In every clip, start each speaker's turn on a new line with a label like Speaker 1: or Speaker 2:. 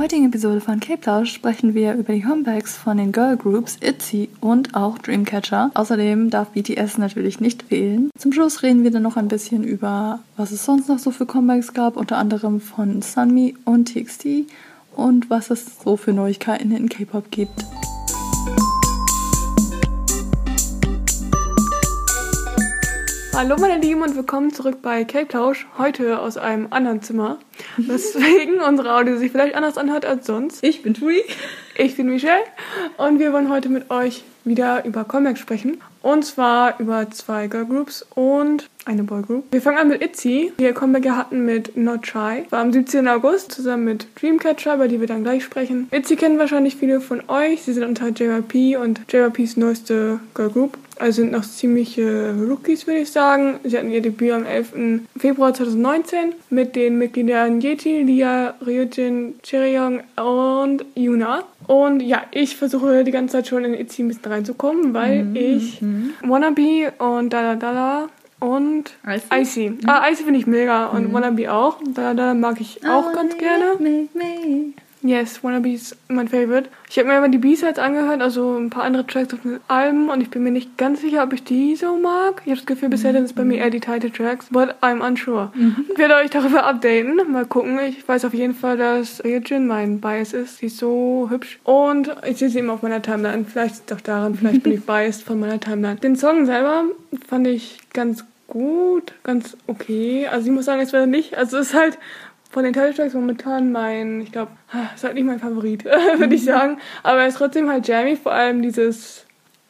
Speaker 1: heutigen Episode von Cape Plausch sprechen wir über die Comebacks von den Girl Groups ITZY und auch Dreamcatcher. Außerdem darf BTS natürlich nicht fehlen. Zum Schluss reden wir dann noch ein bisschen über, was es sonst noch so für Comebacks gab, unter anderem von Sunmi und TXT und was es so für Neuigkeiten in K-Pop gibt.
Speaker 2: Hallo meine Lieben und willkommen zurück bei Cape Tausch. Heute aus einem anderen Zimmer. Weswegen unsere Audio sich vielleicht anders anhört als sonst.
Speaker 1: Ich bin Tui.
Speaker 2: Ich bin Michelle und wir wollen heute mit euch wieder über Comebacks sprechen. Und zwar über zwei Girl Groups und eine Boy Group. Wir fangen an mit ITZY, die ihr Comeback hatten mit Not Shy. War am 17. August zusammen mit Dreamcatcher, über die wir dann gleich sprechen. ITZY kennen wahrscheinlich viele von euch. Sie sind unter JYP und JYPs neueste Girl Group. Also sind noch ziemliche Rookies, würde ich sagen. Sie hatten ihr Debüt am 11. Februar 2019 mit den Mitgliedern Yeti, Lia, Ryujin, Cheryong und Yuna. Und ja, ich versuche die ganze Zeit schon in ITZY ein bisschen reinzukommen, weil mhm. ich mhm. Wannabe und Dala Dala und Icy. Icy. Mhm. Ah, Icy finde ich mega und mhm. Wannabe auch. Da, da mag ich auch oh, ganz gerne. Me, me. Yes, Wannabe ist mein Favorite. Ich habe mir immer die B-Sides angehört, also ein paar andere Tracks auf den Alben und ich bin mir nicht ganz sicher, ob ich die so mag. Ich habe das Gefühl, bisher sind es bei mir eher die Title Tracks, but I'm unsure. Mhm. Ich werde euch darüber updaten, mal gucken. Ich weiß auf jeden Fall, dass Ryujin mein Bias ist. Sie ist so hübsch und ich sehe sie immer auf meiner Timeline. Vielleicht ist es auch daran, vielleicht bin ich biased von meiner Timeline. Den Song selber fand ich ganz gut, ganz okay. Also ich muss sagen, es war nicht, also es ist halt von den Titeltracks momentan mein, ich glaube, ist halt nicht mein Favorit, würde mhm. ich sagen. Aber er ist trotzdem halt jammy, vor allem dieses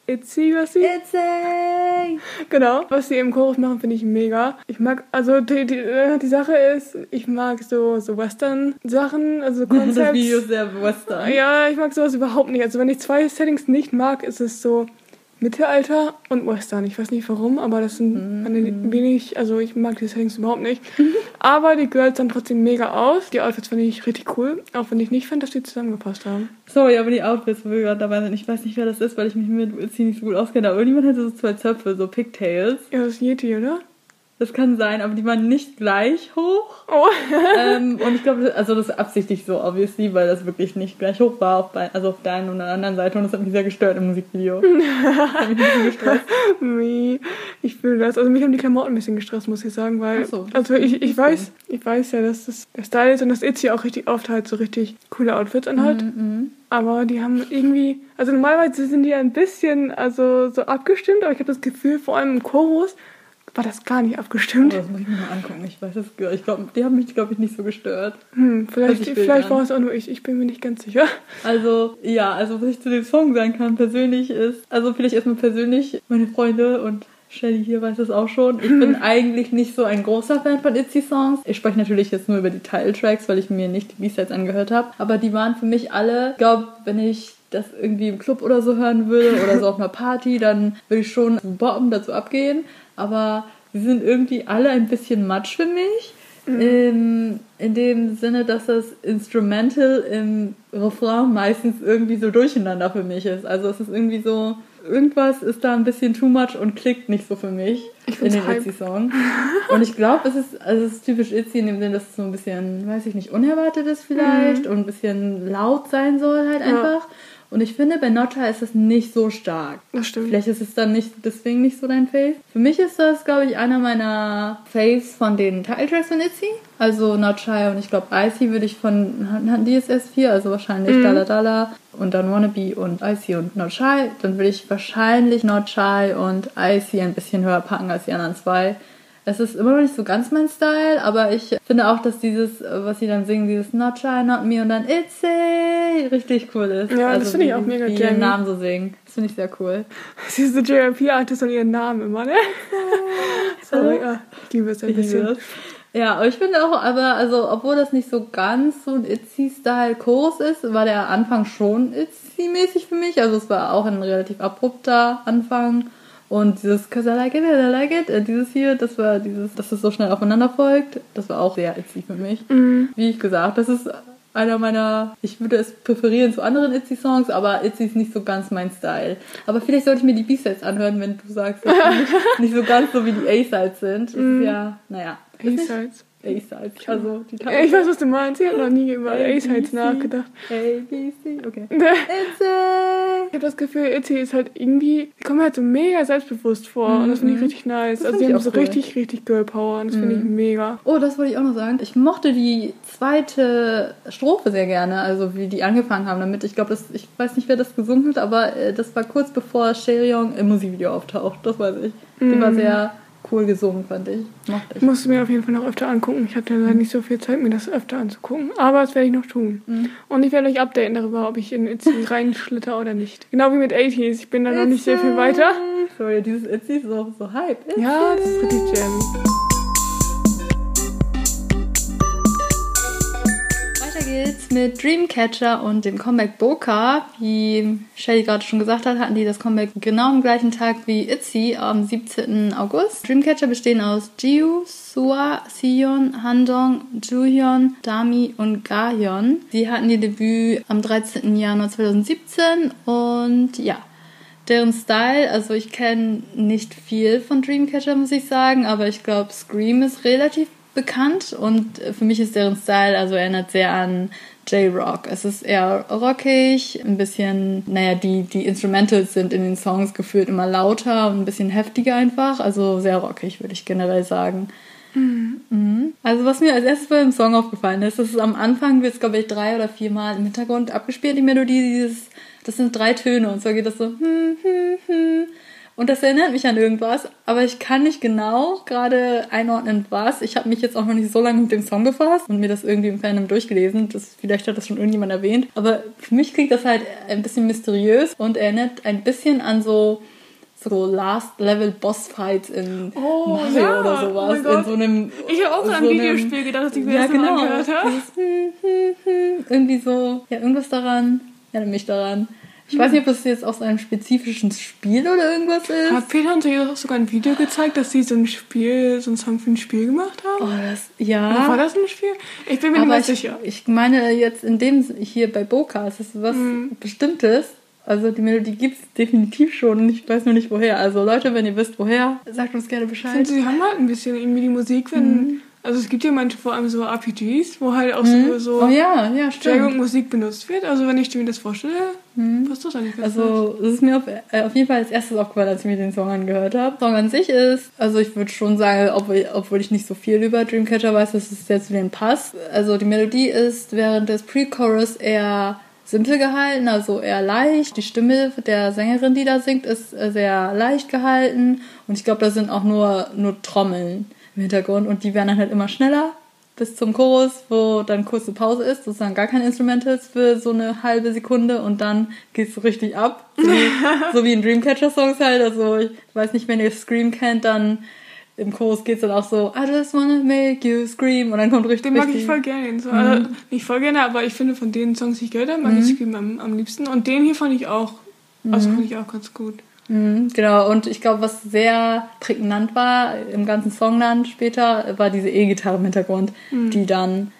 Speaker 2: Itzy, was sie.
Speaker 1: Itzy!
Speaker 2: Genau, was sie im Chorus machen, finde ich mega. Ich mag, also die, die, äh, die Sache ist, ich mag so, so Western-Sachen, also Concepts.
Speaker 1: Das Video ist sehr Western.
Speaker 2: Ja, ich mag sowas überhaupt nicht. Also wenn ich zwei Settings nicht mag, ist es so Mittelalter und Western. Ich weiß nicht warum, aber das sind meine mhm. wenig, also ich mag die Settings überhaupt nicht. aber die Girls sahen trotzdem mega aus. Die Outfits fand ich richtig cool, auch wenn ich nicht fand, dass die zusammengepasst haben.
Speaker 1: Sorry, aber die Outfits, wo wir gerade dabei sind, ich weiß nicht, wer das ist, weil ich mich mit sie nicht so gut auskenne, aber irgendjemand hatte so zwei Zöpfe, so Pigtails.
Speaker 2: Ja, das ist Yeti, oder?
Speaker 1: Das kann sein, aber die waren nicht gleich hoch. Oh. ähm, und ich glaube, also das ist absichtlich so, obviously, weil das wirklich nicht gleich hoch war, auf bei, also auf der einen und der anderen Seite. Und das hat mich sehr gestört im Musikvideo. das hat mich ein bisschen
Speaker 2: gestresst. ich fühle das. Also mich haben die Klamotten ein bisschen gestresst, muss ich sagen, weil, so, also ich, ich weiß, ich weiß ja, dass das der Style ist und dass Itzy auch richtig oft halt so richtig coole Outfits anhat. Mhm, mhm. aber die haben irgendwie, also normalerweise sind die ja ein bisschen, also so abgestimmt, aber ich habe das Gefühl, vor allem im Chorus, war das gar nicht abgestimmt.
Speaker 1: Oh, das muss ich mir mal angucken. Ich weiß es, ich glaube, die haben mich, glaube ich, nicht so gestört.
Speaker 2: Hm, vielleicht, vielleicht war es auch nur ich. Ich bin mir nicht ganz sicher.
Speaker 1: Also, ja, also was ich zu dem Song sagen kann persönlich ist, also vielleicht erstmal persönlich, meine Freunde und Shelly hier weiß es auch schon. Ich bin eigentlich nicht so ein großer Fan von Itzy-Songs. Ich spreche natürlich jetzt nur über die Title-Tracks, weil ich mir nicht die B-Sides angehört habe. Aber die waren für mich alle, ich glaube, wenn ich das irgendwie im Club oder so hören würde oder so auf einer Party, dann würde ich schon boppen dazu abgehen aber sie sind irgendwie alle ein bisschen matsch für mich. Mhm. In, in dem Sinne, dass das Instrumental im Refrain meistens irgendwie so durcheinander für mich ist. Also es ist irgendwie so, irgendwas ist da ein bisschen too much und klickt nicht so für mich in den Itzy-Song. und ich glaube, es ist, also es ist typisch Itzy in dem Sinne, dass es so ein bisschen, weiß ich nicht, unerwartet ist vielleicht mhm. und ein bisschen laut sein soll halt einfach. Ja. Und ich finde, bei Notcha ist das nicht so stark.
Speaker 2: Das stimmt.
Speaker 1: Vielleicht ist es dann nicht deswegen nicht so dein Face. Für mich ist das, glaube ich, einer meiner Faves von den Titeltracks von Itzy. Also Not Shy und ich glaube Icy würde ich von, jetzt S4, also wahrscheinlich mhm. Dala Dala und dann Wannabe und Icy und Not Shy. Dann würde ich wahrscheinlich Not Shy und Icy ein bisschen höher packen als die anderen zwei. Es ist immer noch nicht so ganz mein Style, aber ich finde auch, dass dieses, was sie dann singen, dieses Not Shy, Not Me und dann It's a, richtig cool ist.
Speaker 2: Ja, also das finde ich auch mega
Speaker 1: geil. ihren Namen so singen. Das finde ich sehr cool.
Speaker 2: Sie ist eine JRP-Artist und ihren Namen immer, ne? Sorry, ja, ich liebe es ein bisschen.
Speaker 1: Ja, aber ich finde auch, aber also, obwohl das nicht so ganz so ein Itzy-Style-Kurs ist, war der Anfang schon Itzy-mäßig für mich. Also es war auch ein relativ abrupter Anfang. Und dieses Cause I like it, I like it, äh, dieses hier, das war dieses, dass es so schnell aufeinander folgt, das war auch sehr Itzy für mich. Mhm. Wie ich gesagt, das ist einer meiner, ich würde es präferieren zu anderen Itzy-Songs, aber Itzy ist nicht so ganz mein Style. Aber vielleicht sollte ich mir die B-Sides anhören, wenn du sagst, dass die nicht, nicht so ganz so wie die A-Sides sind. Das ist mhm. ja, naja.
Speaker 2: A-Sides?
Speaker 1: A-Sides. Also die
Speaker 2: Ja, Ich weiß, was du meinst. Ich habe noch nie über A-Sides nachgedacht.
Speaker 1: A, B, C, okay.
Speaker 2: Ich
Speaker 1: It's a...
Speaker 2: habe das Gefühl, Itzy ist halt irgendwie, die kommen halt so mega selbstbewusst vor und das finde ich
Speaker 1: Mhm.
Speaker 2: richtig nice.
Speaker 1: Das
Speaker 2: also die
Speaker 1: ich
Speaker 2: haben so
Speaker 1: cool.
Speaker 2: richtig, richtig Girl Power und das finde ich mega.
Speaker 1: Oh, das wollte ich auch noch sagen. Ich mochte die zweite Strophe sehr gerne, also wie die angefangen haben damit. Ich glaube, das- ich weiß nicht, wer das gesungen hat, aber äh, das war kurz bevor Cheryong im Musikvideo auftaucht. Das weiß ich. Die war sehr cool gesungen, fand ich. Mochte
Speaker 2: Ich musste mir auf jeden Fall noch öfter angucken. Ich hatte leider nicht so viel Zeit, mir das öfter anzugucken. Aber das werde ich noch tun. Und ich werde euch updaten darüber, ob ich in Itzy reinschlitter oder nicht. Genau wie mit 80s. Ich bin da noch nicht sehr viel weiter.
Speaker 1: Sorry, dieses Itzy ist so, so hype.
Speaker 2: Ja, das ist richtig jammy.
Speaker 1: Geht's mit Dreamcatcher und dem Comeback Boca. Wie Shelly gerade schon gesagt hat, hatten die das Comeback genau am gleichen Tag wie Itzy am 17. August. Dreamcatcher bestehen aus Jiu, Sua, Sion, Handong, Juhyun, Dami und Gahyun. Sie hatten ihr Debüt am 13. Januar 2017 und ja, deren Style, also ich kenne nicht viel von Dreamcatcher, muss ich sagen, aber ich glaube, Scream ist relativ bekannt und für mich ist deren Style, also erinnert sehr an J-Rock. Es ist eher rockig, ein bisschen, naja, die, die Instrumentals sind in den Songs gefühlt immer lauter und ein bisschen heftiger einfach, also sehr rockig, würde ich generell sagen. Mhm. Also was mir als erstes bei dem Song aufgefallen ist, ist am Anfang wird es glaube ich drei oder vier Mal im Hintergrund abgespielt, die Melodie, dieses, das sind drei Töne und zwar geht das so hm, hm, hm. Und das erinnert mich an irgendwas, aber ich kann nicht genau gerade einordnen, was. Ich habe mich jetzt auch noch nicht so lange mit dem Song befasst und mir das irgendwie im Fandom durchgelesen. Das, vielleicht hat das schon irgendjemand erwähnt. Aber für mich klingt das halt ein bisschen mysteriös und erinnert ein bisschen an so so Last Level Boss Fights in
Speaker 2: Oh,
Speaker 1: Mario
Speaker 2: ja.
Speaker 1: oder
Speaker 2: Oh
Speaker 1: sowas.
Speaker 2: Gott.
Speaker 1: in so einem
Speaker 2: Ich habe auch
Speaker 1: so
Speaker 2: an ein Videospiel gedacht, das ich mir
Speaker 1: ja,
Speaker 2: das
Speaker 1: genau.
Speaker 2: angehört habe.
Speaker 1: Irgendwie so, ja, irgendwas daran, erinnert mich daran. Ich weiß nicht, ob das jetzt aus einem spezifischen Spiel oder irgendwas ist.
Speaker 2: Hat Peter uns ja auch sogar ein Video gezeigt, dass sie so ein Spiel, so ein Song für ein Spiel gemacht haben?
Speaker 1: Oh, das,
Speaker 2: Oder
Speaker 1: ja.
Speaker 2: war das ein Spiel? Ich bin mir nicht
Speaker 1: Aber
Speaker 2: mehr
Speaker 1: ich,
Speaker 2: sicher.
Speaker 1: ich meine jetzt in dem, hier bei Boca, ist das was
Speaker 2: Mhm.
Speaker 1: Bestimmtes. Also die Melodie gibt es definitiv schon und ich weiß nur nicht woher. Also Leute, wenn ihr wisst woher, sagt uns gerne Bescheid.
Speaker 2: finde, sie haben halt ein bisschen irgendwie die Musik, wenn.
Speaker 1: Mhm.
Speaker 2: Also es gibt ja manche vor allem so RPGs, wo halt auch so, so
Speaker 1: Oh ja, ja, stimmt.
Speaker 2: J-Rock-Musik benutzt wird. Also wenn ich mir das vorstelle, passt das eigentlich ganz.
Speaker 1: Also, es ist mir auf, äh, auf jeden Fall als erstes aufgefallen, als ich mir den Song angehört habe. Song an sich ist, also ich würde schon sagen, obwohl, obwohl ich nicht so viel über Dreamcatcher weiß, dass es sehr zu denen passt. Also die Melodie ist während des Pre-Chorus eher simpel gehalten, also eher leicht. Die Stimme der Sängerin, die da singt, ist sehr leicht gehalten. Und ich glaube, da sind auch nur, nur Trommeln im Hintergrund und die werden dann halt immer schneller bis zum Chorus, wo dann kurze Pause ist, sozusagen gar keine Instrumentals für so eine halbe Sekunde und dann geht's so richtig ab. So wie, so wie in Dreamcatcher-Songs halt. Also ich weiß nicht, wenn ihr Scream kennt, dann im Chorus geht's dann auch so, I just wanna make you scream und dann kommt richtig
Speaker 2: Den mag
Speaker 1: richtig,
Speaker 2: ich voll gerne. So,
Speaker 1: Mhm.
Speaker 2: also, nicht voll gerne, aber ich finde von den Songs, die ich gehört habe, mag ich Scream am, am liebsten. Und den hier fand ich auch, also
Speaker 1: Mhm.
Speaker 2: fand ich auch ganz gut.
Speaker 1: Mhm, genau, und ich glaube, was sehr prägnant war im ganzen Song dann später, war diese E-Gitarre im Hintergrund, die dann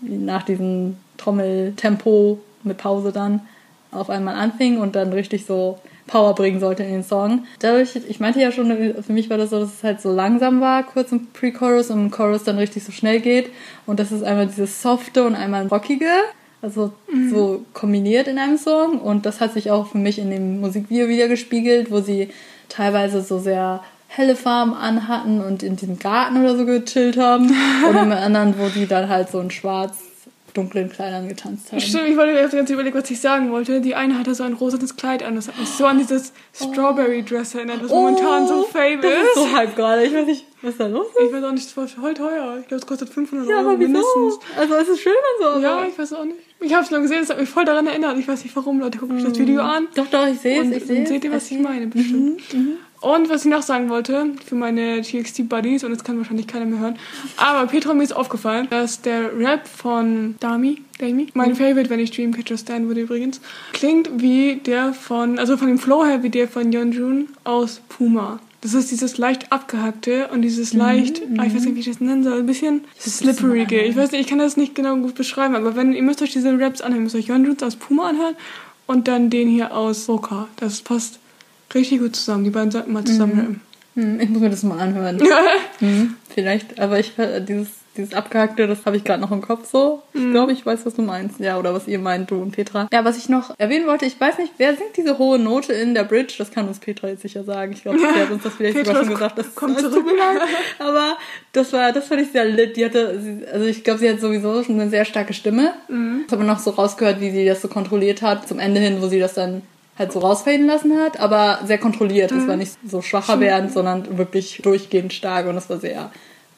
Speaker 1: nach diesem Trommeltempo mit Pause dann auf einmal anfing und dann richtig so Power bringen sollte in den Song. Dadurch, ich meinte ja schon, für mich war das so, dass es halt so langsam war, kurz im Pre-Chorus und im Chorus dann richtig so schnell geht. Und das ist einmal dieses Softe und einmal ein Rockige. Also so kombiniert in einem Song. Und das hat sich auch für mich in dem Musikvideo wieder gespiegelt, wo sie teilweise so sehr helle Farben anhatten und in diesem Garten oder so gechillt haben. und im anderen, wo die dann halt so in schwarz dunklen Kleidern getanzt haben.
Speaker 2: Stimmt, ich wollte mir jetzt überlegen, was ich sagen wollte. Die eine hatte so ein rosanes Kleid an. Das hat mich so an dieses Strawberry Dress erinnert, das momentan so fame
Speaker 1: Oh, das
Speaker 2: ist.
Speaker 1: so hype gerade. Ich weiß nicht, was da los ist.
Speaker 2: Ich weiß auch nicht, das war voll teuer. Ich glaube, es kostet 500
Speaker 1: Ja,
Speaker 2: Euro
Speaker 1: aber wieso?
Speaker 2: mindestens.
Speaker 1: Also es ist schön und so.
Speaker 2: Ja, ich weiß auch nicht. Ich habe es nur gesehen, es hat mich voll daran erinnert. Ich weiß nicht warum, Leute. Guckt euch das Video an.
Speaker 1: Doch, doch, ich sehe es,
Speaker 2: Und
Speaker 1: ich es.
Speaker 2: seht ihr, was ich meine,
Speaker 1: Mhm,
Speaker 2: bestimmt. Und was ich noch sagen wollte, für meine TXT-Buddies, und jetzt kann wahrscheinlich keiner mehr hören, aber Petra, mir ist aufgefallen, dass der Rap von Dami, Dami, mein
Speaker 1: Mhm.
Speaker 2: Favorite, wenn ich Dreamcatcher stand würde übrigens, klingt wie der von, also von dem Flow her, wie der von Yeonjun aus Puma. Das ist dieses leicht abgehackte und dieses
Speaker 1: Mhm,
Speaker 2: leicht, ah, ich weiß nicht, wie ich das nennen soll, ein bisschen slipperige. Ich weiß nicht, ich kann das nicht genau gut beschreiben, aber wenn, ihr müsst euch diese Raps anhören, müsst euch Yeonjuns aus Puma anhören und dann den hier aus Boca. Das passt richtig gut zusammen. Die beiden sollten mal zusammen rappen.
Speaker 1: Hm, ich muss mir das mal anhören. Hm, vielleicht, aber ich äh, dieses dieses Abgehackte, das habe ich gerade noch im Kopf so. Ich
Speaker 2: Mhm.
Speaker 1: glaube, ich weiß, was du meinst. Ja, oder was ihr meint, du und Petra. Ja, was ich noch erwähnen wollte, ich weiß nicht, wer singt diese hohe Note in der Bridge? Das kann uns Petra jetzt sicher sagen. Ich glaube, sie hat uns das vielleicht sogar schon gesagt. Das
Speaker 2: kommt
Speaker 1: leid. Aber das war, das fand ich sehr lit. Die hatte, also ich glaube, sie hat sowieso schon eine sehr starke Stimme.
Speaker 2: Mhm.
Speaker 1: Ich habe noch so rausgehört, wie sie das so kontrolliert hat, zum Ende hin, wo sie das dann halt so rausfaden lassen hat, aber sehr kontrolliert. Es
Speaker 2: Mhm.
Speaker 1: war nicht so schwacher werden, sondern wirklich durchgehend stark und das war sehr,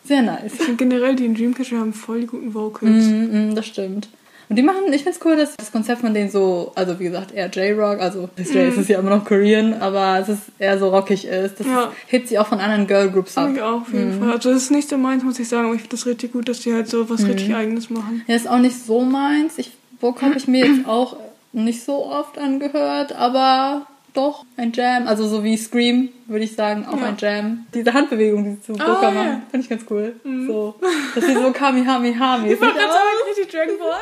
Speaker 1: sehr nice.
Speaker 2: Ich finde generell, die in Dreamcatcher haben voll die guten Vocals.
Speaker 1: Mhm, mhm, das stimmt. Und die machen, ich find's cool, dass das Konzept von denen so, also wie gesagt, eher J-Rock, also das J ist es ja immer noch Korean, aber es ist eher so rockig ist. Das
Speaker 2: Ja.
Speaker 1: hebt sie auch von anderen Girlgroups ab.
Speaker 2: Ich auch, auf jeden Fall. Also das ist nicht so meins, muss ich sagen, aber ich finde das richtig gut, dass die halt so was richtig Eigenes machen.
Speaker 1: Ja, ist auch nicht so meins. Ich, Bock habe ich mir jetzt auch nicht so oft angehört, aber doch ein Jam. Also so wie Scream, würde ich sagen, auch
Speaker 2: Ja.
Speaker 1: ein Jam. Diese Handbewegung, die sie zu Boca
Speaker 2: ja.
Speaker 1: machen, finde ich ganz cool. So, dass sie so Kamehameha-mäßig
Speaker 2: Ich wollte gerade sagen, richtig Dragon Ball.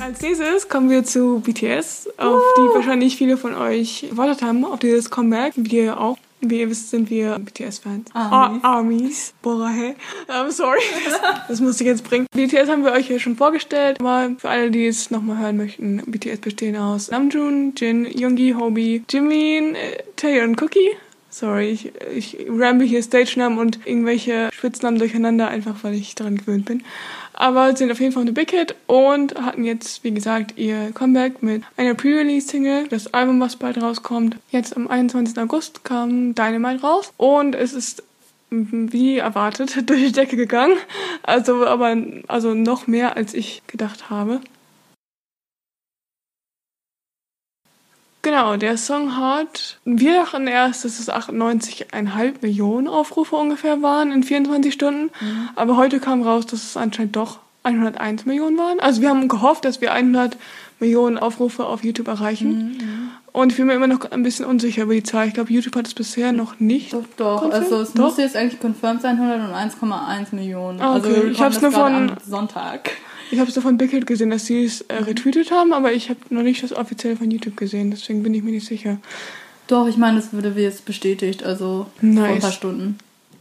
Speaker 2: Als nächstes kommen wir zu BTS, auf die wahrscheinlich viele von euch gewartet haben, auf dieses Comeback. Wir auch. Wie ihr wisst, sind wir BTS-Fans.
Speaker 1: Armies.
Speaker 2: Ar Armies. Bora, hey. I'm sorry. Das musste ich jetzt bringen. BTS haben wir euch hier schon vorgestellt, aber für alle, die es nochmal hören möchten, BTS bestehen aus Namjoon, Jin, Yoongi, Hobi, Jimin, äh, Taeyeon und Cookie. Sorry, ich, ich ramble hier Stage-Namen und irgendwelche Spitznamen durcheinander, einfach weil ich daran gewöhnt bin. Aber sind auf jeden Fall eine Big Hit und hatten jetzt, wie gesagt, ihr Comeback mit einer Pre-Release-Single. Das Album, was bald rauskommt. Jetzt am 21. August kam Dynamite raus und es ist wie erwartet durch die Decke gegangen. Also, aber, also noch mehr als ich gedacht habe. Genau, der Song hat, wir dachten erst, dass es 98,5 Millionen Aufrufe ungefähr waren in 24 Stunden, aber heute kam raus, dass es anscheinend doch 101 Millionen waren. Also wir haben gehofft, dass wir 100 Millionen Aufrufe auf YouTube erreichen. Und ich bin mir immer noch ein bisschen unsicher über die Zahl. Ich glaube, YouTube hat es bisher noch nicht.
Speaker 1: Doch, doch.
Speaker 2: Confirmed?
Speaker 1: Also es
Speaker 2: Doch?
Speaker 1: müsste jetzt eigentlich confirmed sein, 101,1 Millionen.
Speaker 2: Ah, okay.
Speaker 1: Also
Speaker 2: Ich hab's
Speaker 1: bekommen
Speaker 2: nur von-
Speaker 1: Sonntag.
Speaker 2: Ich habe es nur von Big Hit gesehen, dass sie es äh, retweetet haben, aber ich habe noch nicht das offiziell von YouTube gesehen. Deswegen bin ich mir nicht sicher.
Speaker 1: Doch, ich meine, das wurde jetzt bestätigt, also vor ein
Speaker 2: Nice.
Speaker 1: paar Stunden.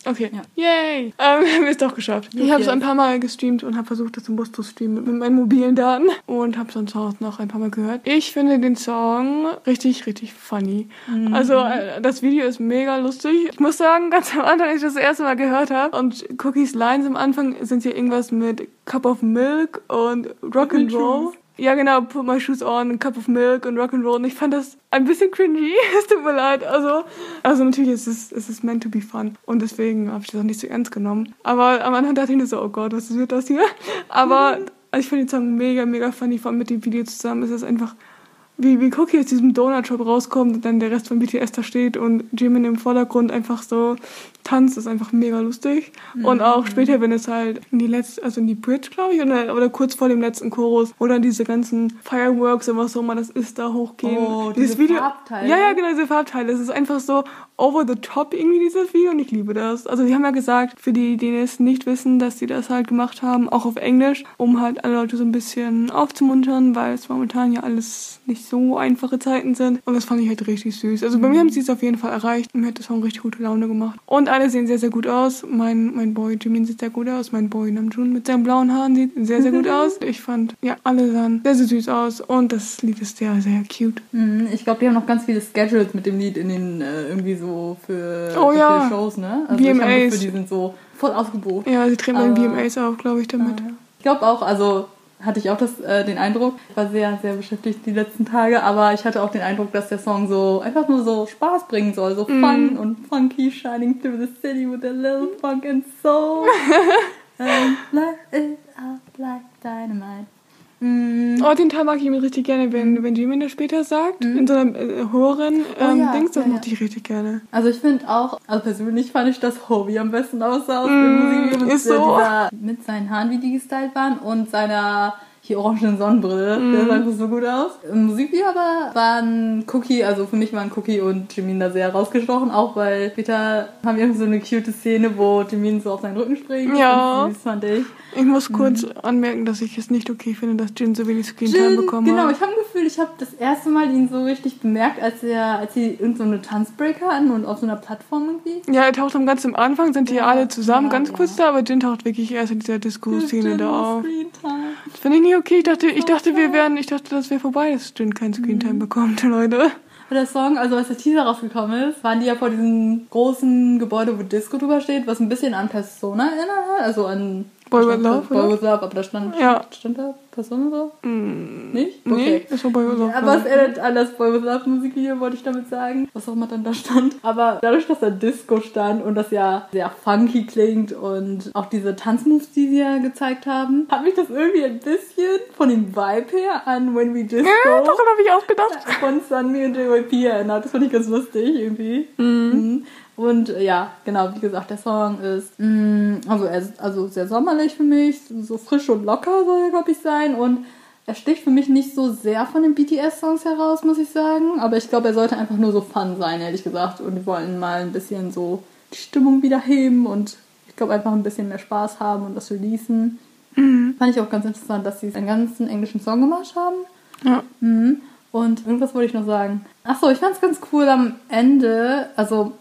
Speaker 2: Okay.
Speaker 1: Ja.
Speaker 2: Yay! Ähm, wir haben es doch geschafft. Ich habe es ein paar Mal gestreamt und habe versucht, das im Bus zu streamen mit, meinen mobilen Daten und habe sonst auch noch ein paar Mal gehört. Ich finde den Song richtig, richtig funny. Also äh, das Video ist mega lustig. Ich muss sagen, ganz am Anfang, als ich das, das erste Mal gehört habe und Cookies Lines am Anfang sind hier irgendwas mit Cup of Milk und Rock Ja, genau, put my shoes on, cup of milk und rock'n'roll. Und ich fand das ein bisschen cringy. es tut mir leid. Also, also natürlich ist es, es ist meant to be fun. Und deswegen habe ich das auch nicht so ernst genommen. Aber am Anfang dachte ich mir so, oh Gott, was wird das hier? Aber also ich finde den Song mega, mega funny. Vor allem mit dem Video zusammen ist es einfach, wie, wie Cookie aus diesem Donut-Shop rauskommt und dann der Rest von BTS da steht und Jimin im Vordergrund einfach so tanzt, ist einfach mega lustig. Und auch später, wenn es halt in die letzte, also in die Bridge, glaube ich, oder, oder kurz vor dem letzten Chorus, oder diese ganzen Fireworks und was auch immer das ist, da hochgehen.
Speaker 1: Oh,
Speaker 2: Dieses
Speaker 1: diese Farbteile.
Speaker 2: Ja, ja, genau, diese Farbteile. Es ist einfach so over the top irgendwie, dieses Video, und ich liebe das. Also, die haben ja gesagt, für die, die es nicht wissen, dass sie das halt gemacht haben, auch auf Englisch, um halt alle Leute so ein bisschen aufzumuntern, weil es momentan ja alles nicht so einfache Zeiten sind. Und das fand ich halt richtig süß. Also, bei mir haben sie es auf jeden Fall erreicht. Mir hat das Song richtig gute Laune gemacht. Und alle sehen sehr, sehr gut aus. Mein, mein Boy Jimin sieht sehr gut aus. Mein Boy Namjoon mit seinen blauen Haaren sieht sehr, sehr gut aus. Ich fand, ja, alle sahen sehr, sehr süß aus. Und das Lied ist sehr, sehr cute.
Speaker 1: Mhm, Ich glaube, die haben noch ganz viele Schedules mit dem Lied in den äh, irgendwie so für,
Speaker 2: Oh
Speaker 1: für
Speaker 2: ja.
Speaker 1: Shows, ne? Also ich habe
Speaker 2: VMAs.
Speaker 1: das Gefühl, die sind so voll ausgebucht.
Speaker 2: Ja, sie treten bei den VMAs auf, glaube ich, damit.
Speaker 1: Ich glaube auch, also hatte ich auch das, äh, den Eindruck, ich war sehr, sehr beschäftigt die letzten Tage, aber ich hatte auch den Eindruck, dass der Song so einfach nur so Spaß bringen soll, so fun und funky, shining through the city with a little funk and soul. and light it up like dynamite. Mm.
Speaker 2: Oh, den Teil mag ich mir richtig gerne, wenn, wenn Jimin das später sagt, in so einem äh, höheren ähm,
Speaker 1: Mhm. Oh ja,
Speaker 2: Dings, das
Speaker 1: ja,
Speaker 2: mochte ich richtig gerne.
Speaker 1: Also ich finde auch, also persönlich fand ich, dass Hobie am besten aussah aus dem Musikvideo.
Speaker 2: Mm, ist so.
Speaker 1: Dieser, mit seinen Haaren, wie die gestylt waren und seiner hier orangenen Sonnenbrille.
Speaker 2: Mm.
Speaker 1: Der sah einfach so gut aus. Im Musikvideo aber waren Cookie, also für mich waren Cookie und Jimin da sehr rausgestochen, auch weil später haben wir so eine cute Szene, wo Jimin so auf seinen Rücken springt.
Speaker 2: Ja.
Speaker 1: Das fand ich.
Speaker 2: Ich muss kurz anmerken, dass ich es nicht okay finde, dass Jin so wenig Screentime
Speaker 1: Mhm.
Speaker 2: Bekommen
Speaker 1: genau,
Speaker 2: hat.
Speaker 1: ich habe Gefühl, ich habe das erste Mal ihn so richtig bemerkt, als er, als sie irgendeine so Tanzbreak hatten und auf so einer Plattform irgendwie.
Speaker 2: Ja, er taucht am ganz am Anfang, sind die
Speaker 1: Ja,
Speaker 2: alle zusammen,
Speaker 1: ja,
Speaker 2: ganz
Speaker 1: ja.
Speaker 2: kurz da, aber Jin taucht wirklich erst in dieser Disco-Szene da auf. Das finde ich nicht okay. Ich dachte, ich dachte, wir wären, ich dachte, das wäre vorbei, dass Jin kein Screentime bekommt, Leute.
Speaker 1: Der Song, also als der Teaser rausgekommen ist, waren die ja vor diesem großen Gebäude, wo Disco drüber steht, was ein bisschen an Persona erinnert hat, also an
Speaker 2: Boy with Love,
Speaker 1: Boy with Love, aber da stand,
Speaker 2: Ja.
Speaker 1: stand da Persona so? Nicht?
Speaker 2: Nee, das war bei uns auch.
Speaker 1: Aber es erinnert an das Boy with Love Musikvideo, wollte ich damit sagen. Was auch immer dann da stand. Aber dadurch, dass da Disco stand und das ja sehr funky klingt und auch diese Tanzmoves, die sie ja gezeigt haben, hat mich das irgendwie ein bisschen von dem Vibe her an When We Disco
Speaker 2: Ja, daran habe ich auch gedacht.
Speaker 1: von Sunmi und JYP erinnert. Das fand ich ganz lustig irgendwie. Mhm. Und äh, ja, genau, wie gesagt, der Song ist mm, also, ist also sehr sommerlich für mich, so frisch und locker soll er, glaube ich, sein. Und er sticht für mich nicht so sehr von den BTS-Songs heraus, muss ich sagen. Aber ich glaube, er sollte einfach nur so fun sein, ehrlich gesagt. Und wir wollen mal ein bisschen so die Stimmung wieder heben und ich glaube einfach ein bisschen mehr Spaß haben und das releasen. Fand ich auch ganz interessant, dass sie einen ganzen englischen Song gemacht haben.
Speaker 2: Ja.
Speaker 1: Mhm. Und irgendwas wollte ich noch sagen. Achso, ich fand es ganz cool am Ende, also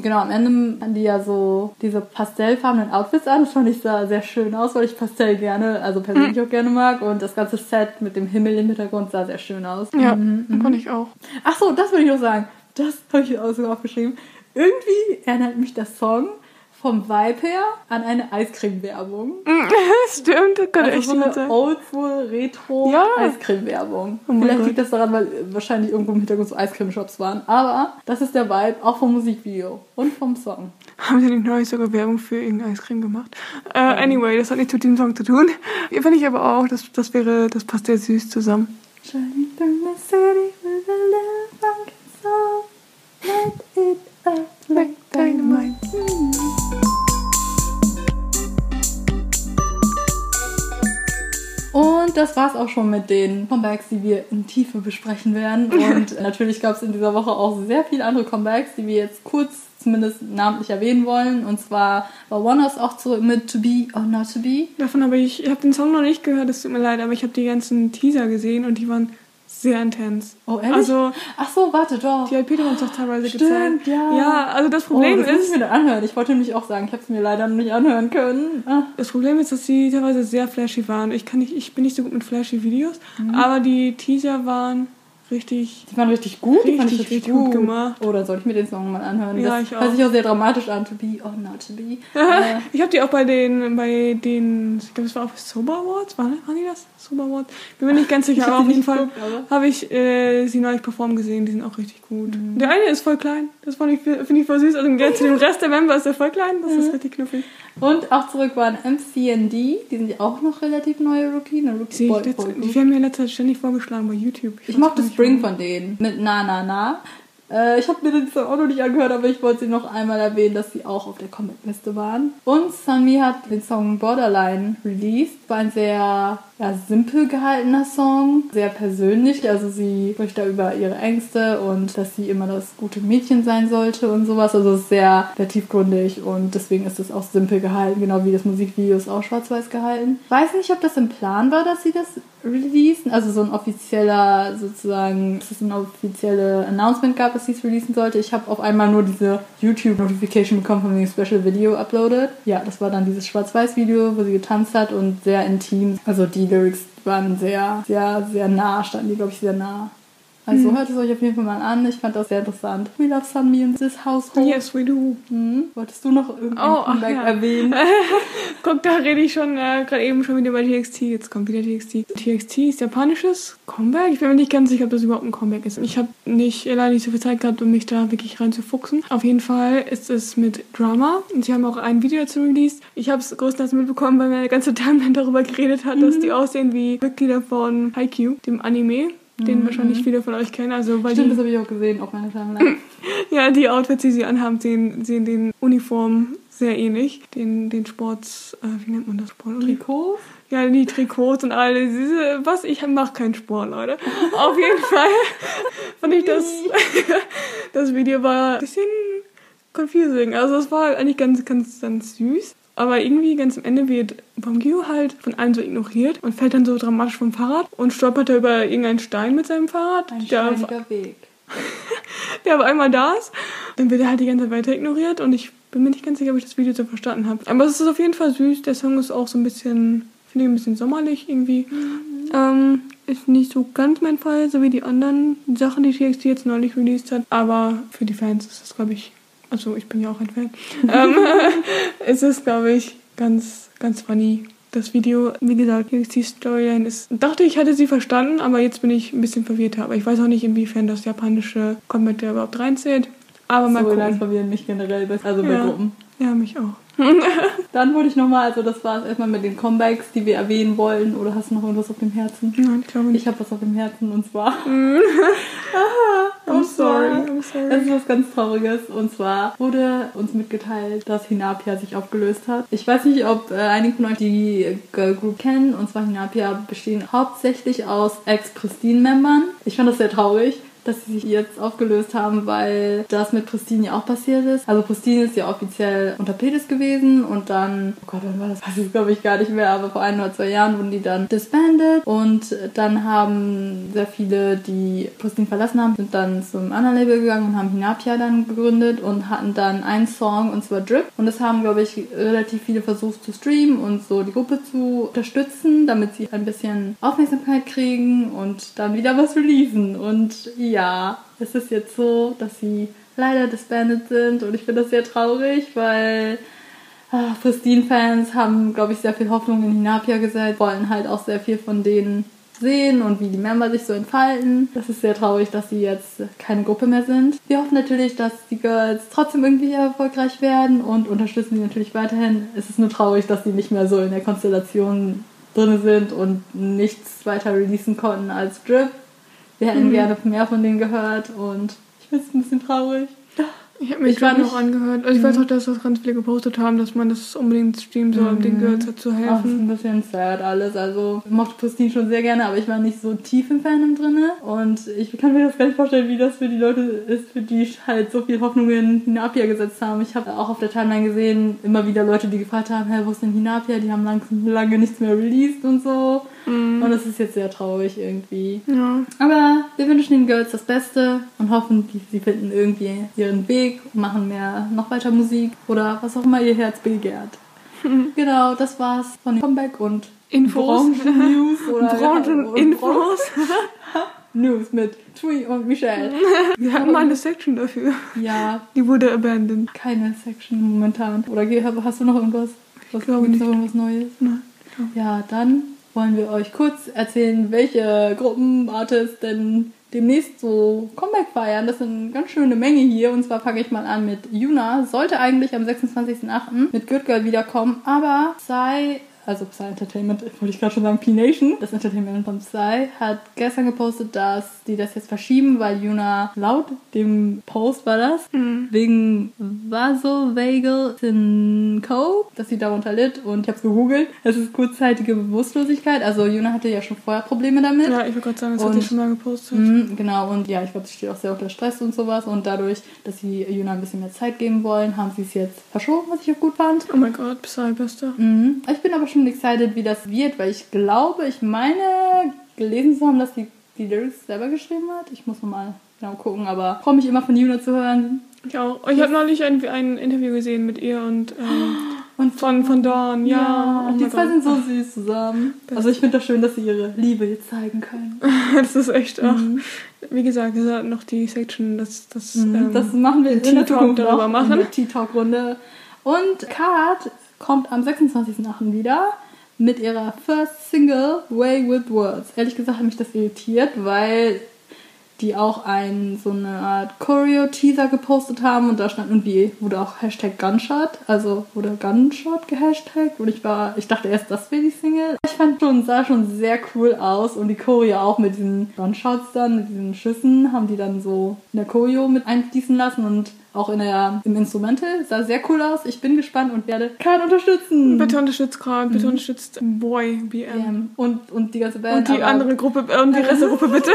Speaker 1: genau, am Ende hatten die ja so diese pastellfarbenen Outfits an. Das fand ich sah sehr schön aus, weil ich Pastell gerne, also persönlich auch gerne mag. Und das ganze Set mit dem Himmel im Hintergrund sah sehr schön aus.
Speaker 2: Ja,
Speaker 1: Mhm.
Speaker 2: fand ich auch.
Speaker 1: Achso, das würde ich noch sagen. Das habe ich auch sogar aufgeschrieben. Irgendwie erinnert mich der Song vom Vibe her an eine Eiscreme-Werbung.
Speaker 2: Stimmt, das könnte
Speaker 1: Also
Speaker 2: echt
Speaker 1: so eine
Speaker 2: sein.
Speaker 1: oldschool retro
Speaker 2: Ja.
Speaker 1: Eiscreme-Werbung.
Speaker 2: Oh
Speaker 1: Vielleicht
Speaker 2: Gott.
Speaker 1: liegt das daran, weil wahrscheinlich irgendwo im Hintergrund so Eiscreme-Shops waren. Aber das ist der Vibe auch vom Musikvideo und vom Song.
Speaker 2: Haben sie nicht neulich sogar Werbung für irgendeine Eiscreme gemacht? Äh, anyway, das hat nichts mit diesem Song zu tun. Hier finde ich aber auch, das, das wäre, das passt sehr süß zusammen.
Speaker 1: Shining through the city with a little funky song. Let it up like dynamite. Und das war's auch schon mit den Comebacks, die wir in Tiefe besprechen werden. Und natürlich gab es in dieser Woche auch sehr viele andere Comebacks, die wir jetzt kurz zumindest namentlich erwähnen wollen. Und zwar war One Us auch zurück mit To Be or Not To Be.
Speaker 2: Davon habe ich, ich habe den Song noch nicht gehört, es tut mir leid, aber ich habe die ganzen Teaser gesehen und die waren sehr intens.
Speaker 1: Oh, ehrlich?
Speaker 2: Also,
Speaker 1: Ach so, warte, doch.
Speaker 2: die IP haben uns doch teilweise
Speaker 1: Stimmt,
Speaker 2: gezeigt.
Speaker 1: ja.
Speaker 2: Ja, also das
Speaker 1: Oh,
Speaker 2: Problem
Speaker 1: das muss ich
Speaker 2: ist,
Speaker 1: mir dann anhören. Ich wollte nämlich auch sagen, ich habe es mir leider noch nicht anhören können. Ah.
Speaker 2: das Problem ist, dass die teilweise sehr flashy waren. Ich kann nicht, ich bin nicht so gut mit flashy Videos,
Speaker 1: Mhm.
Speaker 2: aber die Teaser waren richtig
Speaker 1: Die waren richtig gut. die fand ich
Speaker 2: Richtig, richtig gut gemacht.
Speaker 1: Oh, dann sollte ich mir den Song mal anhören.
Speaker 2: Ja,
Speaker 1: das
Speaker 2: ich auch.
Speaker 1: hört sich auch sehr dramatisch an. To be or not to be. äh,
Speaker 2: Ich habe die auch bei den, bei den, ich glaube, es war auf Sober Awards, waren, waren die das? Sober Awards? Bin mir nicht ganz sicher,
Speaker 1: Ich
Speaker 2: aber auf
Speaker 1: die
Speaker 2: jeden Fall habe ich äh, sie neulich performen gesehen, die sind auch richtig gut.
Speaker 1: Mhm.
Speaker 2: Der eine ist voll klein, das ich, finde ich voll süß. Also zu dem Rest der Member ist er voll klein, das
Speaker 1: Mhm.
Speaker 2: ist richtig knuffig.
Speaker 1: Und auch zurück waren MCND. Die sind ja auch noch relativ neue Rookie. Eine Rookie
Speaker 2: Sehe
Speaker 1: Boy,
Speaker 2: ich letzt,
Speaker 1: Boy
Speaker 2: die werden mir in letzter Zeit ständig vorgeschlagen bei YouTube.
Speaker 1: Ich
Speaker 2: weiß
Speaker 1: mochte
Speaker 2: nicht,
Speaker 1: Spring von denen. Mit Na Na Na. Äh, ich habe mir den Song auch noch nicht angehört, aber ich wollte sie noch einmal erwähnen, dass sie auch auf der Comic-Liste waren. Und Sunmi hat den Song Borderline released. War ein sehr ja, simpel gehaltener Song, sehr persönlich. Also sie spricht da über ihre Ängste und dass sie immer das gute Mädchen sein sollte und sowas. Also es ist sehr, sehr tiefgründig und deswegen ist es auch simpel gehalten, genau wie das Musikvideo ist auch schwarz-weiß gehalten. Weiß nicht, ob das im Plan war, dass sie das releasen, also so ein offizieller sozusagen, dass es ein offizielle Announcement gab, dass sie es releasen sollte. Ich habe auf einmal nur diese YouTube-Notification bekommen von dem Special Video uploaded. Ja, das war dann dieses Schwarz-Weiß-Video, wo sie getanzt hat und sehr intim. Also die Lyrics waren sehr, sehr, sehr nah, standen die, glaube ich, sehr nah. Also hört es euch auf jeden Fall mal an. Ich fand das sehr interessant. We love Sunmi in this household.
Speaker 2: Yes, we do.
Speaker 1: Hm? Wolltest du noch irgendein
Speaker 2: Oh,
Speaker 1: Comeback
Speaker 2: ja.
Speaker 1: erwähnen?
Speaker 2: Guck, da rede ich schon äh, gerade eben schon wieder bei TXT. Jetzt kommt wieder TXT. TXT ist japanisches Comeback. Ich bin mir nicht ganz sicher, ob das überhaupt ein Comeback ist. Ich habe nicht leider nicht so viel Zeit gehabt, um mich da wirklich reinzufuchsen. Auf jeden Fall ist es mit Drama und sie haben auch ein Video dazu released. Ich habe es größtenteils mitbekommen, weil meine ganze Timeline darüber geredet hat, dass die aussehen wie Mitglieder von Haikyuu, dem Anime. Den wahrscheinlich viele von euch kennen. Also, weil
Speaker 1: Stimmt,
Speaker 2: die,
Speaker 1: das habe ich auch gesehen auf meiner Timeline.
Speaker 2: ja, die Outfits, die sie anhaben, sehen, sehen den Uniformen sehr ähnlich. Den, den Sports, äh, wie nennt man das? Sport
Speaker 1: Trikots?
Speaker 2: Ja, die Trikots und alle. Diese, was? Ich mache keinen Sport, Leute. Auf jeden Fall fand ich das, das Video war ein bisschen confusing. Also es war eigentlich ganz, ganz, ganz süß. Aber irgendwie ganz am Ende wird Bongyu halt von allen so ignoriert und fällt dann so dramatisch vom Fahrrad und stolpert da über irgendeinen Stein mit seinem Fahrrad.
Speaker 1: Ein
Speaker 2: der, auf,
Speaker 1: Weg.
Speaker 2: der auf einmal da ist. Dann wird er halt die ganze Zeit weiter ignoriert und ich bin mir nicht ganz sicher, ob ich das Video so verstanden habe. Aber es ist auf jeden Fall süß. Der Song ist auch so ein bisschen, finde ich, ein bisschen sommerlich irgendwie. Ähm, ist nicht so ganz mein Fall, so wie die anderen Sachen, die TXT jetzt neulich released hat. Aber für die Fans ist das, glaube ich, also ich bin ja auch ein Fan, ähm, ist es, glaube ich, ganz, ganz funny. Das Video, wie gesagt, TXT Storyline ist, dachte ich, hätte sie verstanden, aber jetzt bin ich ein bisschen verwirrter. Aber ich weiß auch nicht, inwiefern das japanische Combat da überhaupt reinzählt. Aber mal
Speaker 1: so
Speaker 2: gucken.
Speaker 1: lang verwirren mich generell, bei- also bei
Speaker 2: Ja.
Speaker 1: Gruppen.
Speaker 2: Ja, mich auch.
Speaker 1: Dann wollte ich nochmal, also das war es erstmal mit den Comebacks, die wir erwähnen wollen. Oder hast du noch irgendwas auf dem Herzen?
Speaker 2: Nein, ich glaube nicht.
Speaker 1: Ich habe was auf dem Herzen und zwar.
Speaker 2: I'm
Speaker 1: und
Speaker 2: sorry, I'm sorry.
Speaker 1: Es ist was ganz Trauriges und zwar wurde uns mitgeteilt, dass Hinapia sich aufgelöst hat. Ich weiß nicht, ob äh, einige von euch die Girl Group kennen und zwar Hinapia bestehen hauptsächlich aus Ex-Pristine-Membern. Ich fand das sehr traurig dass sie sich jetzt aufgelöst haben, weil das mit Pristine ja auch passiert ist. Also Pristine ist ja offiziell unter Pedis gewesen und dann, oh Gott, wann war das? Weiß ich glaube ich gar nicht mehr, aber vor ein oder zwei Jahren wurden die dann disbanded und dann haben sehr viele, die Pristine verlassen haben, sind dann zum anderen Label gegangen und haben Hinapia dann gegründet und hatten dann einen Song und zwar Drip und das haben glaube ich relativ viele versucht zu streamen und so die Gruppe zu unterstützen, damit sie ein bisschen Aufmerksamkeit kriegen und dann wieder was releasen und ja, es ist jetzt so, dass sie leider disbanded sind und ich finde das sehr traurig, weil ah, Pristine-Fans haben, glaube ich, sehr viel Hoffnung in Hinapia gesetzt, wollen halt auch sehr viel von denen sehen und wie die Member sich so entfalten. Das ist sehr traurig, dass sie jetzt keine Gruppe mehr sind. Wir hoffen natürlich, dass die Girls trotzdem irgendwie erfolgreich werden und unterstützen sie natürlich weiterhin. Es ist nur traurig, dass sie nicht mehr so in der Konstellation drin sind und nichts weiter releasen konnten als Drip. Wir hätten gerne mehr von denen gehört und ich finde es ein bisschen traurig.
Speaker 2: Ich habe mir
Speaker 1: Ich war
Speaker 2: noch angehört. Also ich weiß auch, dass das ganz viele gepostet haben, dass man das unbedingt streamen soll, um den Girls zu
Speaker 1: Auch
Speaker 2: helfen.
Speaker 1: ein bisschen sad alles. Also ich mochte Pristine schon sehr gerne, aber ich war nicht so tief im Fandom drinne. Und ich kann mir das gar nicht vorstellen, wie das für die Leute ist, für die halt so viel Hoffnung in Hinapia gesetzt haben. Ich habe auch auf der Timeline gesehen, immer wieder Leute, die gefragt haben, hey, wo ist denn Hinapia? Die haben lang, lange nichts mehr released und so. Und das ist jetzt sehr traurig irgendwie.
Speaker 2: Ja.
Speaker 1: Aber wir wünschen den Girls das Beste und hoffen, die, sie finden irgendwie ihren Weg und machen mehr, noch weiter Musik oder was auch immer ihr Herz begehrt. genau, das war's von Comeback und
Speaker 2: Infos.
Speaker 1: Branchen-News oder
Speaker 2: Brancheninfos.
Speaker 1: News mit Tui und Michelle.
Speaker 2: Wir hatten mal eine Section dafür.
Speaker 1: Ja,
Speaker 2: Die wurde abandoned.
Speaker 1: keine Section momentan. Oder hast du noch irgendwas? Was,
Speaker 2: glaube
Speaker 1: gibt's
Speaker 2: nicht.
Speaker 1: noch irgendwas Neues?
Speaker 2: Nein.
Speaker 1: Ja, dann wollen wir euch kurz erzählen, welche Gruppenartists denn demnächst so Comeback feiern. Das sind eine ganz schöne Menge hier. Und zwar fange ich mal an mit Yuna. Sollte eigentlich am 26.08. mit Good Girl wiederkommen, aber Psy, also Psy Entertainment, wollte ich gerade schon sagen, P-Nation, das Entertainment von Psy, hat gestern gepostet, dass die das jetzt verschieben, weil Yuna laut dem Post war das, wegen Vasovagal Syncope, dass sie darunter litt und ich habe es gegoogelt. Es ist kurzzeitige Bewusstlosigkeit. Also Yuna hatte ja schon vorher Probleme damit.
Speaker 2: Ja, ich wollte gerade sagen, das
Speaker 1: Und-
Speaker 2: hatte ich schon mal gepostet.
Speaker 1: Mhm, genau, und ja, ich glaube, sie steht auch sehr unter Stress und sowas. Und dadurch, dass sie Yuna ein bisschen mehr Zeit geben wollen, haben sie es jetzt verschoben, was ich auch gut fand.
Speaker 2: Oh mein Gott, Psy, bester.
Speaker 1: Mhm. Ich bin aber schon excited, wie das wird, weil ich glaube, ich meine, gelesen zu haben, dass sie die Lyrics selber geschrieben hat. Ich muss nochmal genau gucken, aber freue mich immer von Yuna zu hören.
Speaker 2: Ich auch. Ich habe neulich ein, ein Interview gesehen mit ihr und ähm,
Speaker 1: Und
Speaker 2: von, von Dawn. Ja,
Speaker 1: Ja,
Speaker 2: oh
Speaker 1: die zwei sind so süß zusammen. Also ich finde das schön, dass sie ihre Liebe jetzt zeigen können.
Speaker 2: Das ist echt auch. Wie gesagt, wir sollten noch die Section, das, das, ähm,
Speaker 1: das machen wir in
Speaker 2: Tea
Speaker 1: der
Speaker 2: Talk
Speaker 1: Zukunft
Speaker 2: darüber machen.
Speaker 1: Tea Talk Runde. Und Kat kommt am 26.08. wieder mit ihrer First Single Way with Words. Ehrlich gesagt hat mich das irritiert, weil die auch ein, so eine Art Choreo-Teaser gepostet haben und da stand irgendwie, wurde auch Hashtag Gunshot, also wurde Gunshot gehashtagt und ich war, ich dachte erst, das wäre die Single. Ich fand schon, sah schon sehr cool aus und die Choreo auch mit diesen Gunshots dann, mit diesen Schüssen, haben die dann so in der Choreo mit einfließen lassen und auch in der, im Instrumental. Sah sehr cool aus. Ich bin gespannt und werde Kat unterstützen.
Speaker 2: Bitte unterstützt gerade, bitte unterstützt Boy BM.
Speaker 1: Ähm, und, und die ganze Band.
Speaker 2: Und die andere Gruppe, äh, und die Restgruppe bitte.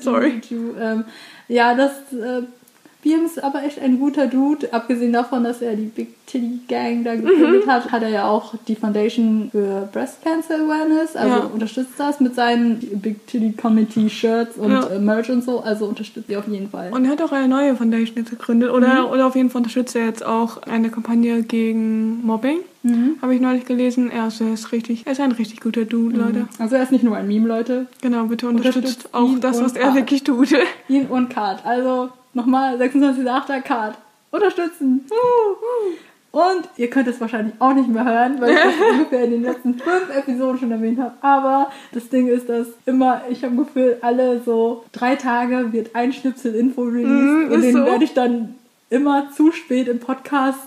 Speaker 2: Sorry.
Speaker 1: Ähm, ja, das äh, BM ist aber echt ein guter Dude. Abgesehen davon, dass er die Big Titty Gang da gegründet
Speaker 2: Mhm.
Speaker 1: hat, hat er ja auch die Foundation für Breast Cancer Awareness. Also
Speaker 2: Ja.
Speaker 1: unterstützt das mit seinen Big Titty Committee Shirts und
Speaker 2: Ja.
Speaker 1: äh, Merch und so. Also unterstützt sie auf jeden Fall.
Speaker 2: Und er hat auch eine neue Foundation jetzt gegründet. Oder, oder auf jeden Fall unterstützt er jetzt auch eine Kampagne gegen Mobbing.
Speaker 1: Mhm.
Speaker 2: Habe ich neulich gelesen. Er ist, er ist richtig, er ist ein richtig guter Dude, Leute.
Speaker 1: Also er ist nicht nur ein Meme, Leute.
Speaker 2: Genau, bitte unterstützt,
Speaker 1: Unterstützt
Speaker 2: auch das, was
Speaker 1: und
Speaker 2: er wirklich tut.
Speaker 1: Ihn und Card. Also nochmal 26.8. Card. Unterstützen. Und ihr könnt es wahrscheinlich auch nicht mehr hören, weil ich das ungefähr in den letzten fünf Episoden schon erwähnt habe. Aber das Ding ist, dass immer, ich habe Gefühl, alle so drei Tage wird ein Schnipsel Info released
Speaker 2: Mm,
Speaker 1: und den
Speaker 2: so.
Speaker 1: werde ich dann immer zu spät im Podcast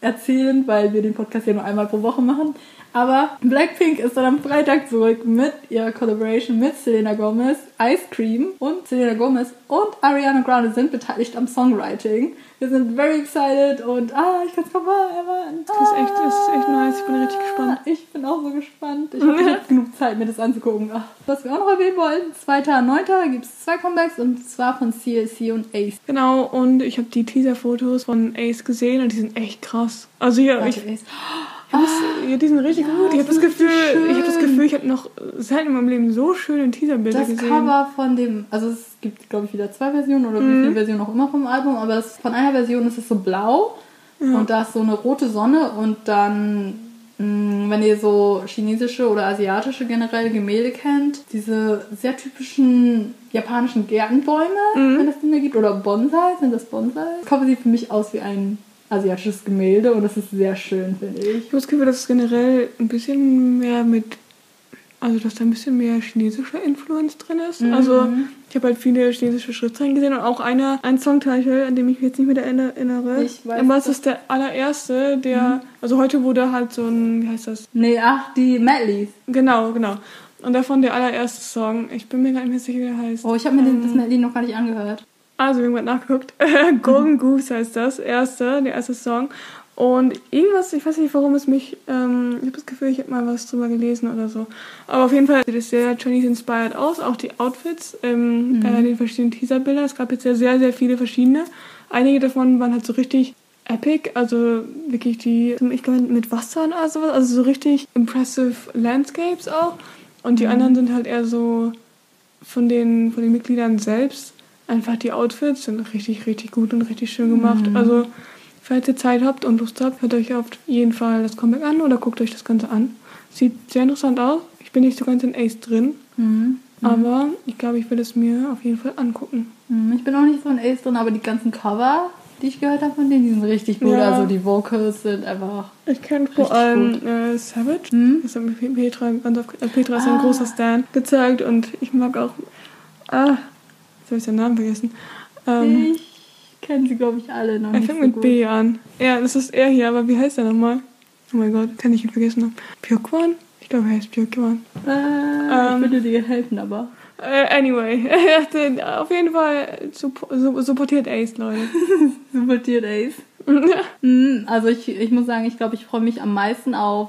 Speaker 1: erzählen, weil wir den Podcast ja nur einmal pro Woche machen. Aber Blackpink ist dann am Freitag zurück mit ihrer Collaboration mit Selena Gomez, Ice Cream und Selena Gomez und Ariana Grande sind beteiligt am Songwriting. Wir sind very excited und ah, ich kann es kaum erwarten.
Speaker 2: Das ist echt, das ist echt nice. Ich bin richtig gespannt.
Speaker 1: Ich bin auch so gespannt. Ich habe jetzt genug Zeit, mir das anzugucken. Ach, was wir auch noch erwähnen wollen, 2.9. gibt es zwei Comebacks und zwar von CLC und Ace.
Speaker 2: Genau, und ich habe die Teaser-Fotos von Ace gesehen und die sind echt krass. Also hier, ich,
Speaker 1: Warte, Ace.
Speaker 2: Ich muss, ja, die sind richtig
Speaker 1: Ja,
Speaker 2: gut. Ich habe das Gefühl, ich habe das. Gefühl, ich habe noch selten in meinem Leben so schöne Teaserbilder
Speaker 1: Das
Speaker 2: gesehen.
Speaker 1: Cover von dem, also es gibt, glaube ich, wieder zwei Versionen oder
Speaker 2: Mhm.
Speaker 1: wie viele Versionen auch immer vom Album, aber das, von einer Version ist es so blau und da ist so eine rote Sonne und dann, mh, wenn ihr so chinesische oder asiatische generell Gemälde kennt, diese sehr typischen japanischen Gärtenbäume,
Speaker 2: Mhm.
Speaker 1: wenn es die da gibt, oder Bonsai, sind das Bonsai? Das Cover sieht für mich aus wie ein asiatisches Gemälde und das ist sehr schön, finde ich.
Speaker 2: Ich habe das Gefühl, dass es generell ein bisschen mehr mit, also dass da ein bisschen mehr chinesischer Influence drin ist.
Speaker 1: Mhm.
Speaker 2: Also ich habe halt viele chinesische Schriftzeichen gesehen und auch einer, ein Songtitel, an dem ich mich jetzt nicht mehr erinner- erinnere.
Speaker 1: Ich weiß
Speaker 2: Aber es ist der allererste, der, also heute wurde halt so ein, wie heißt das?
Speaker 1: Nee, ach, die Medleys.
Speaker 2: Genau, genau. Und davon der allererste Song. Ich bin mir gar nicht mehr sicher, wie der heißt.
Speaker 1: Oh, ich habe mir
Speaker 2: Ähm,
Speaker 1: das Medley noch gar nicht angehört.
Speaker 2: Also, gerade nachgeguckt. Golden Goose heißt das, erste, der erste Song. Und irgendwas, ich weiß nicht, warum es mich, ähm, ich habe das Gefühl, ich habe mal was drüber gelesen oder so. Aber auf jeden Fall sieht es sehr Chinese-inspired aus, auch die Outfits, ähm, äh, den verschiedenen Teaserbildern. Es gab jetzt ja sehr, sehr viele verschiedene. Einige davon waren halt so richtig epic, also wirklich die, ich glaube, mit Wasser und all sowas, also so richtig impressive Landscapes auch. Und die anderen sind halt eher so von den, von den Mitgliedern selbst einfach die Outfits sind richtig, richtig gut und richtig schön gemacht. Also, falls ihr Zeit habt und Lust habt, hört euch auf jeden Fall das Comic an oder guckt euch das Ganze an. Sieht sehr interessant aus. Ich bin nicht so ganz in Ace drin,
Speaker 1: Mhm.
Speaker 2: aber ich glaube, ich will es mir auf jeden Fall angucken.
Speaker 1: Hm, Ich bin auch nicht so in Ace drin, aber die ganzen Cover, die ich gehört habe von denen, die sind richtig gut.
Speaker 2: Ja.
Speaker 1: Also die Vocals sind einfach.
Speaker 2: Ich kenne vor allem äh, Savage.
Speaker 1: Hm?
Speaker 2: Das hat mir Petra ganz oft, äh, Petra ist ein
Speaker 1: Ah.
Speaker 2: großer Stan gezeigt und ich mag auch. Ah, jetzt habe ich seinen Namen vergessen. Ähm,
Speaker 1: ich kenne sie, glaube ich, alle noch
Speaker 2: Er
Speaker 1: nicht
Speaker 2: fängt
Speaker 1: so
Speaker 2: mit
Speaker 1: gut.
Speaker 2: B an. Ja, das ist er hier, aber wie heißt er nochmal? Oh mein Gott, kann ich ihn vergessen haben. Pjokwan? Ich glaube, er heißt Pjokwan.
Speaker 1: Äh,
Speaker 2: Ähm.
Speaker 1: ich würde dir helfen, aber.
Speaker 2: Äh, anyway, auf jeden Fall supp- su- supportiert Ace, Leute.
Speaker 1: Supportiert Ace. Hm, Also ich, ich muss sagen, ich glaube, ich freue mich am meisten auf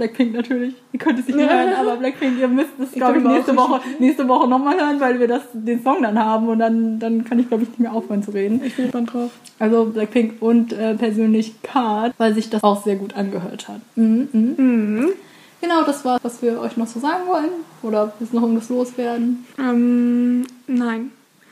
Speaker 1: Blackpink natürlich. Ihr könnt es nicht
Speaker 2: Ja.
Speaker 1: hören, aber Blackpink, ihr müsst es, glaube ich, nächste Woche, nächste Woche nochmal hören, weil wir das, den Song dann haben und dann, dann kann ich, glaube ich, nicht mehr aufhören zu reden.
Speaker 2: Ich bin gespannt drauf.
Speaker 1: Also Blackpink und äh, persönlich Card, weil sich das auch sehr gut angehört hat. Mhm, mhm.
Speaker 2: Mhm.
Speaker 1: Genau, das war, was wir euch noch so sagen wollen. Oder ist noch irgendwas loswerden?
Speaker 2: Ähm, nein,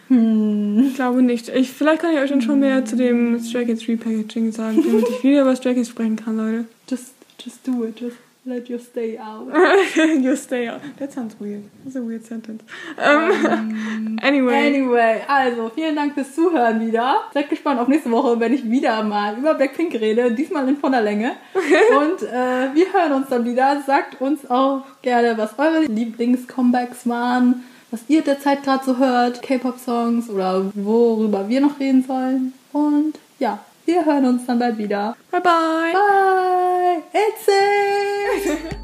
Speaker 1: Hm.
Speaker 2: ich glaube nicht. Ich, vielleicht kann ich euch dann schon mehr zu dem Stray Kids Repackaging sagen, damit ich wieder über Stray Kids sprechen kann, Leute.
Speaker 1: Just, just do it. Just let your stay out.
Speaker 2: you stay out. That sounds weird. That's a weird sentence. Um, anyway.
Speaker 1: Anyway, also vielen Dank fürs Zuhören wieder. Seid gespannt auf nächste Woche, wenn ich wieder mal über Blackpink rede, diesmal in voller Länge. Und äh, wir hören uns dann wieder. Sagt uns auch gerne, was eure Lieblings-Comebacks waren, was ihr derzeit gerade so hört, K-Pop-Songs oder worüber wir noch reden sollen. Und ja, wir hören uns dann bald wieder.
Speaker 2: Bye bye.
Speaker 1: Bye. It's it.